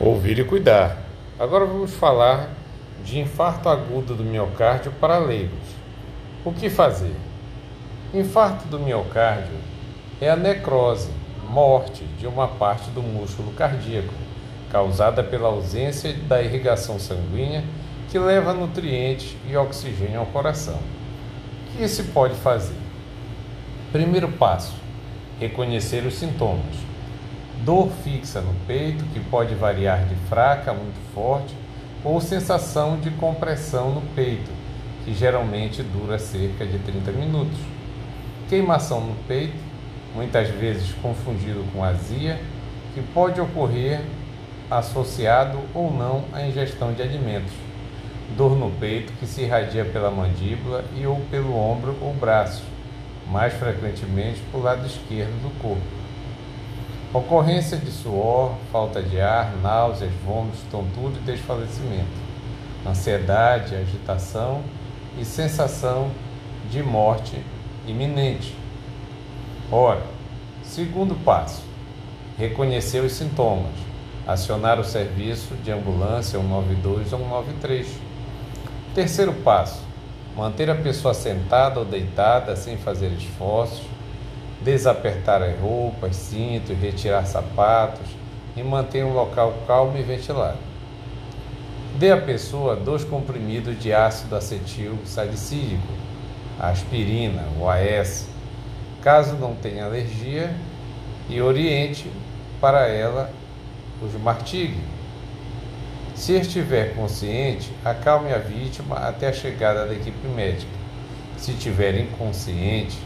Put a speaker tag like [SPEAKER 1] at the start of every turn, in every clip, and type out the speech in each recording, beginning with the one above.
[SPEAKER 1] Ouvir e cuidar. Agora vamos falar de infarto agudo do miocárdio para leigos. O que fazer? Infarto do miocárdio é a necrose, morte de uma parte do músculo cardíaco, causada pela ausência da irrigação sanguínea que leva nutrientes e oxigênio ao coração. O que se pode fazer? Primeiro passo: reconhecer os sintomas dor fixa no peito, que pode variar de fraca a muito forte, ou sensação de compressão no peito, que geralmente dura cerca de 30 minutos. Queimação no peito, muitas vezes confundido com azia, que pode ocorrer associado ou não à ingestão de alimentos. Dor no peito que se irradia pela mandíbula e ou pelo ombro ou braço, mais frequentemente pelo lado esquerdo do corpo. Ocorrência de suor, falta de ar, náuseas, vômitos, tontura e desfalecimento. Ansiedade, agitação e sensação de morte iminente. Ora, segundo passo: reconhecer os sintomas, acionar o serviço de ambulância 192 ou 193. Terceiro passo: manter a pessoa sentada ou deitada sem fazer esforços desapertar as roupas, cintos, retirar sapatos e manter um local calmo e ventilado. Dê à pessoa dois comprimidos de ácido acetil salicílico, aspirina ou AS, caso não tenha alergia, e oriente para ela os martigue. Se estiver consciente, acalme a vítima até a chegada da equipe médica. Se estiver inconsciente,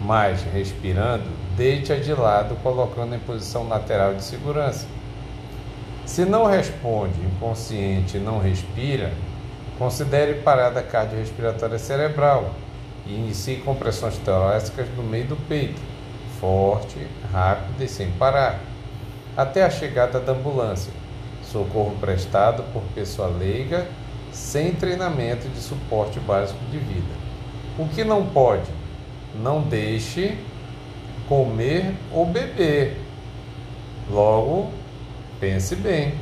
[SPEAKER 1] mas respirando, deite-a de lado, colocando em posição lateral de segurança. Se não responde, inconsciente e não respira, considere parada cardiorrespiratória cerebral e inicie compressões torácicas no meio do peito, forte, rápida e sem parar, até a chegada da ambulância. Socorro prestado por pessoa leiga, sem treinamento de suporte básico de vida. O que não pode? Não deixe comer ou beber. Logo, pense bem.